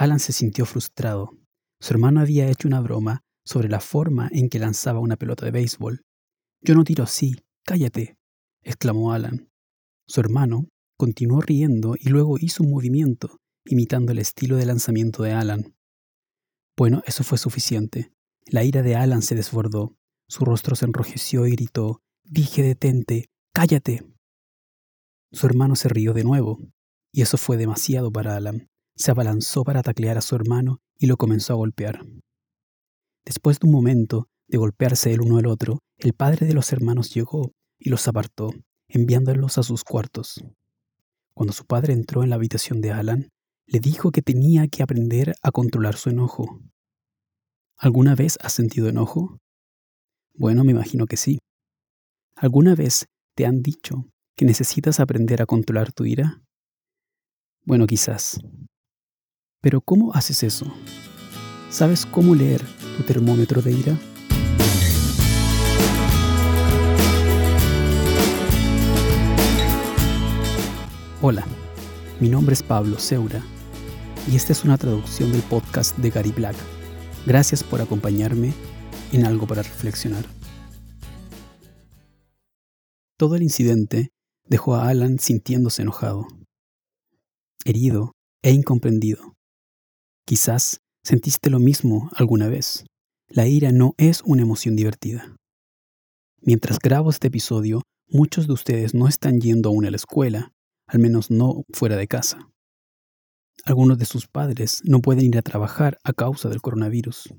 Alan se sintió frustrado. Su hermano había hecho una broma sobre la forma en que lanzaba una pelota de béisbol. Yo no tiro así, cállate, exclamó Alan. Su hermano continuó riendo y luego hizo un movimiento, imitando el estilo de lanzamiento de Alan. Bueno, eso fue suficiente. La ira de Alan se desbordó. Su rostro se enrojeció y gritó, Dije detente, cállate. Su hermano se rió de nuevo, y eso fue demasiado para Alan. Se abalanzó para taclear a su hermano y lo comenzó a golpear. Después de un momento de golpearse el uno al otro, el padre de los hermanos llegó y los apartó, enviándolos a sus cuartos. Cuando su padre entró en la habitación de Alan, le dijo que tenía que aprender a controlar su enojo. ¿Alguna vez has sentido enojo? Bueno, me imagino que sí. ¿Alguna vez te han dicho que necesitas aprender a controlar tu ira? Bueno, quizás. Pero ¿cómo haces eso? ¿Sabes cómo leer tu termómetro de ira? Hola, mi nombre es Pablo Seura y esta es una traducción del podcast de Gary Black. Gracias por acompañarme en algo para reflexionar. Todo el incidente dejó a Alan sintiéndose enojado, herido e incomprendido. Quizás sentiste lo mismo alguna vez. La ira no es una emoción divertida. Mientras grabo este episodio, muchos de ustedes no están yendo aún a la escuela, al menos no fuera de casa. Algunos de sus padres no pueden ir a trabajar a causa del coronavirus.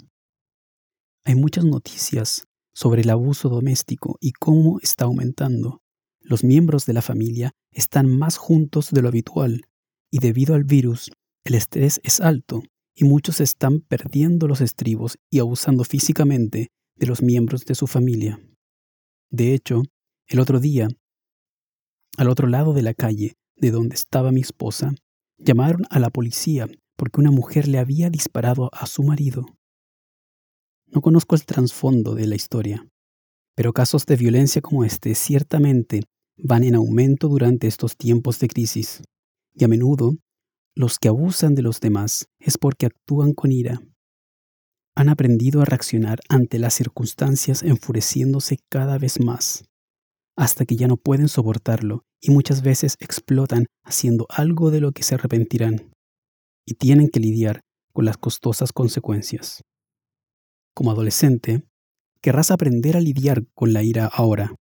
Hay muchas noticias sobre el abuso doméstico y cómo está aumentando. Los miembros de la familia están más juntos de lo habitual y debido al virus, el estrés es alto y muchos están perdiendo los estribos y abusando físicamente de los miembros de su familia. De hecho, el otro día, al otro lado de la calle de donde estaba mi esposa, llamaron a la policía porque una mujer le había disparado a su marido. No conozco el trasfondo de la historia, pero casos de violencia como este ciertamente van en aumento durante estos tiempos de crisis, y a menudo los que abusan de los demás es porque actúan con ira. Han aprendido a reaccionar ante las circunstancias enfureciéndose cada vez más, hasta que ya no pueden soportarlo y muchas veces explotan haciendo algo de lo que se arrepentirán, y tienen que lidiar con las costosas consecuencias. Como adolescente, querrás aprender a lidiar con la ira ahora.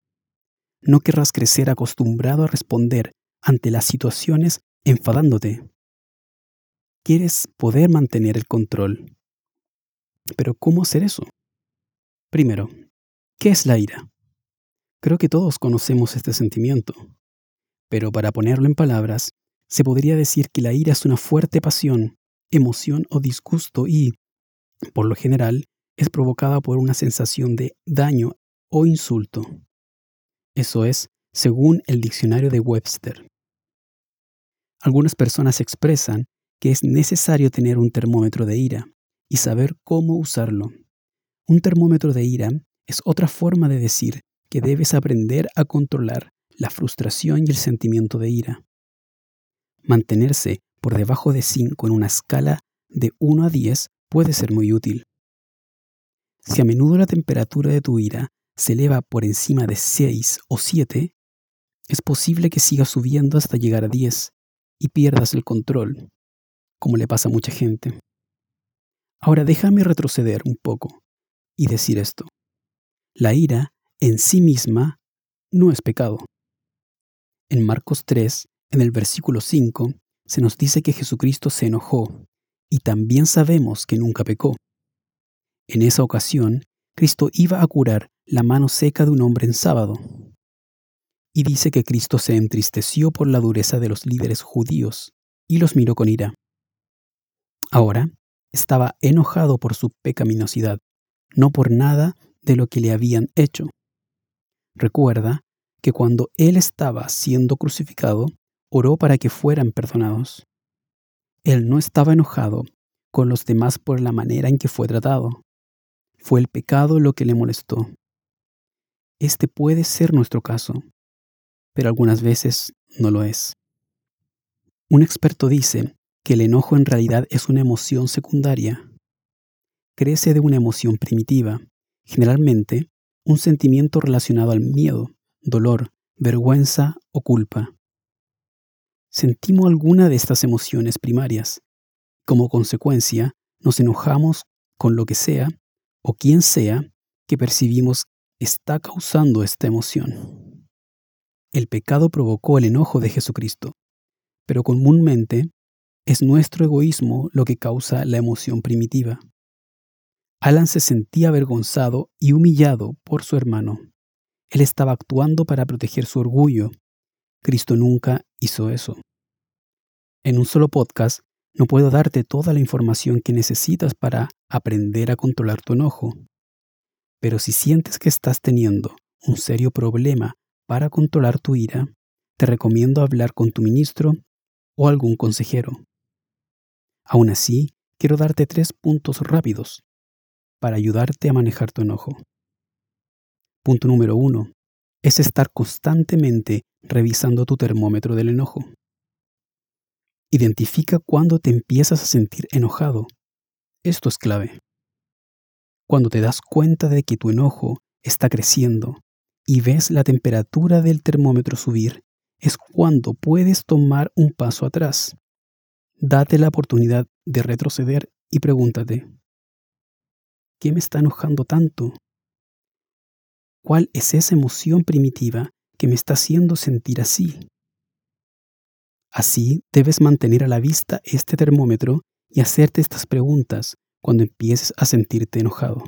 No querrás crecer acostumbrado a responder ante las situaciones enfadándote. Quieres poder mantener el control. Pero ¿cómo hacer eso? Primero, ¿qué es la ira? Creo que todos conocemos este sentimiento, pero para ponerlo en palabras, se podría decir que la ira es una fuerte pasión, emoción o disgusto y, por lo general, es provocada por una sensación de daño o insulto. Eso es, según el diccionario de Webster. Algunas personas expresan que es necesario tener un termómetro de ira y saber cómo usarlo. Un termómetro de ira es otra forma de decir que debes aprender a controlar la frustración y el sentimiento de ira. Mantenerse por debajo de 5 en una escala de 1 a 10 puede ser muy útil. Si a menudo la temperatura de tu ira se eleva por encima de 6 o 7, es posible que siga subiendo hasta llegar a 10 y pierdas el control, como le pasa a mucha gente. Ahora déjame retroceder un poco y decir esto. La ira en sí misma no es pecado. En Marcos 3, en el versículo 5, se nos dice que Jesucristo se enojó y también sabemos que nunca pecó. En esa ocasión, Cristo iba a curar la mano seca de un hombre en sábado. Y dice que Cristo se entristeció por la dureza de los líderes judíos y los miró con ira. Ahora estaba enojado por su pecaminosidad, no por nada de lo que le habían hecho. Recuerda que cuando él estaba siendo crucificado, oró para que fueran perdonados. Él no estaba enojado con los demás por la manera en que fue tratado. Fue el pecado lo que le molestó. Este puede ser nuestro caso, pero algunas veces no lo es. Un experto dice que el enojo en realidad es una emoción secundaria. Crece de una emoción primitiva, generalmente un sentimiento relacionado al miedo, dolor, vergüenza o culpa. Sentimos alguna de estas emociones primarias. Como consecuencia, nos enojamos con lo que sea o quien sea que percibimos está causando esta emoción. El pecado provocó el enojo de Jesucristo, pero comúnmente es nuestro egoísmo lo que causa la emoción primitiva. Alan se sentía avergonzado y humillado por su hermano. Él estaba actuando para proteger su orgullo. Cristo nunca hizo eso. En un solo podcast no puedo darte toda la información que necesitas para aprender a controlar tu enojo. Pero si sientes que estás teniendo un serio problema para controlar tu ira, te recomiendo hablar con tu ministro o algún consejero. Aún así, quiero darte tres puntos rápidos para ayudarte a manejar tu enojo. Punto número uno es estar constantemente revisando tu termómetro del enojo. Identifica cuando te empiezas a sentir enojado. Esto es clave. Cuando te das cuenta de que tu enojo está creciendo y ves la temperatura del termómetro subir, es cuando puedes tomar un paso atrás Date la oportunidad de retroceder y pregúntate, ¿qué me está enojando tanto? ¿Cuál es esa emoción primitiva que me está haciendo sentir así? Así debes mantener a la vista este termómetro y hacerte estas preguntas cuando empieces a sentirte enojado.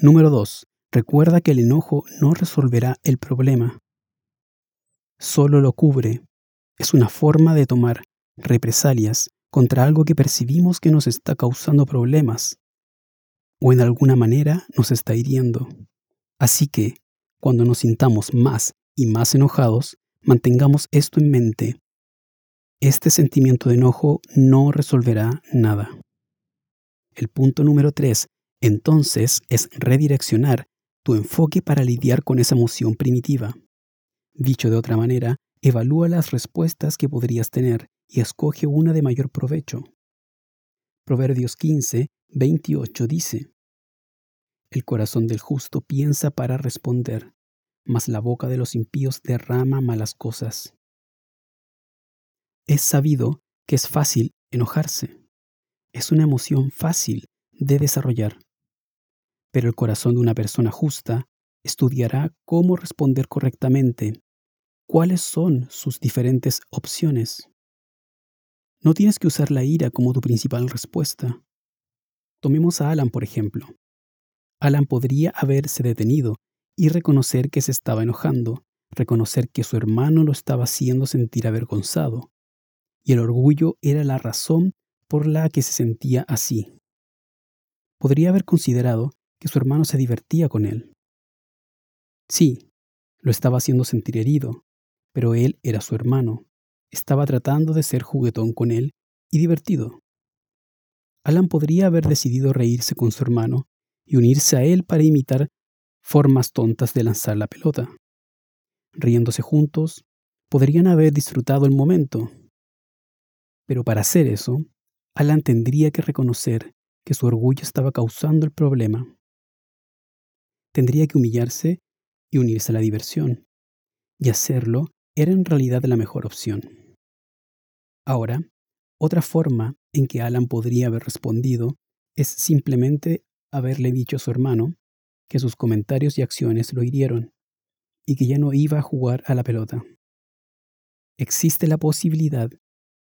Número 2. Recuerda que el enojo no resolverá el problema. Solo lo cubre. Es una forma de tomar represalias contra algo que percibimos que nos está causando problemas o en alguna manera nos está hiriendo. Así que, cuando nos sintamos más y más enojados, mantengamos esto en mente. Este sentimiento de enojo no resolverá nada. El punto número 3, entonces, es redireccionar tu enfoque para lidiar con esa emoción primitiva. Dicho de otra manera, evalúa las respuestas que podrías tener y escoge una de mayor provecho. Proverbios 15, 28 dice, El corazón del justo piensa para responder, mas la boca de los impíos derrama malas cosas. Es sabido que es fácil enojarse. Es una emoción fácil de desarrollar. Pero el corazón de una persona justa estudiará cómo responder correctamente, cuáles son sus diferentes opciones. No tienes que usar la ira como tu principal respuesta. Tomemos a Alan, por ejemplo. Alan podría haberse detenido y reconocer que se estaba enojando, reconocer que su hermano lo estaba haciendo sentir avergonzado, y el orgullo era la razón por la que se sentía así. Podría haber considerado que su hermano se divertía con él. Sí, lo estaba haciendo sentir herido, pero él era su hermano, estaba tratando de ser juguetón con él y divertido. Alan podría haber decidido reírse con su hermano y unirse a él para imitar formas tontas de lanzar la pelota. Riéndose juntos, podrían haber disfrutado el momento. Pero para hacer eso, Alan tendría que reconocer que su orgullo estaba causando el problema. Tendría que humillarse y unirse a la diversión. Y hacerlo era en realidad la mejor opción. Ahora, otra forma en que Alan podría haber respondido es simplemente haberle dicho a su hermano que sus comentarios y acciones lo hirieron y que ya no iba a jugar a la pelota. Existe la posibilidad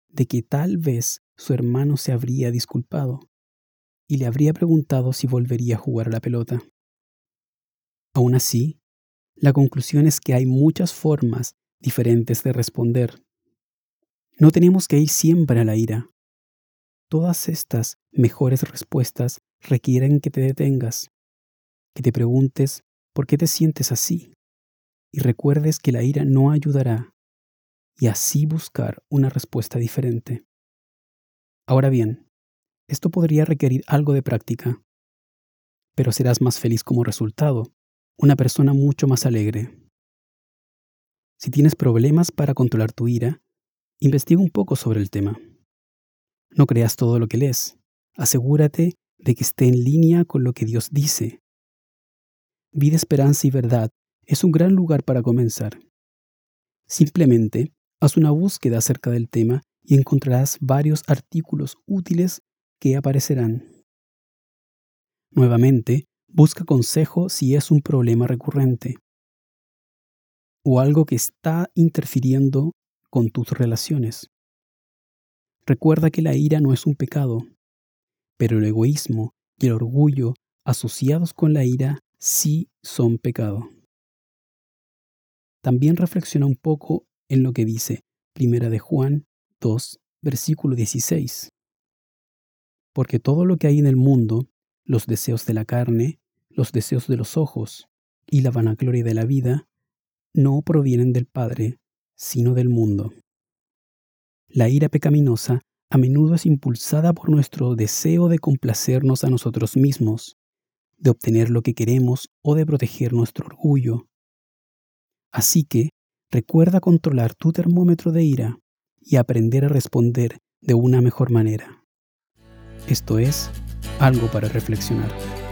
de que tal vez su hermano se habría disculpado y le habría preguntado si volvería a jugar a la pelota. Aún así, la conclusión es que hay muchas formas diferentes de responder. No tenemos que ir siempre a la ira. Todas estas mejores respuestas requieren que te detengas, que te preguntes por qué te sientes así y recuerdes que la ira no ayudará y así buscar una respuesta diferente. Ahora bien, esto podría requerir algo de práctica, pero serás más feliz como resultado, una persona mucho más alegre. Si tienes problemas para controlar tu ira, Investiga un poco sobre el tema. No creas todo lo que lees. Asegúrate de que esté en línea con lo que Dios dice. Vida, esperanza y verdad es un gran lugar para comenzar. Simplemente haz una búsqueda acerca del tema y encontrarás varios artículos útiles que aparecerán. Nuevamente, busca consejo si es un problema recurrente o algo que está interfiriendo con tus relaciones. Recuerda que la ira no es un pecado, pero el egoísmo y el orgullo asociados con la ira sí son pecado. También reflexiona un poco en lo que dice Primera de Juan 2, versículo 16. Porque todo lo que hay en el mundo, los deseos de la carne, los deseos de los ojos y la vanagloria de la vida, no provienen del Padre, sino del mundo. La ira pecaminosa a menudo es impulsada por nuestro deseo de complacernos a nosotros mismos, de obtener lo que queremos o de proteger nuestro orgullo. Así que recuerda controlar tu termómetro de ira y aprender a responder de una mejor manera. Esto es algo para reflexionar.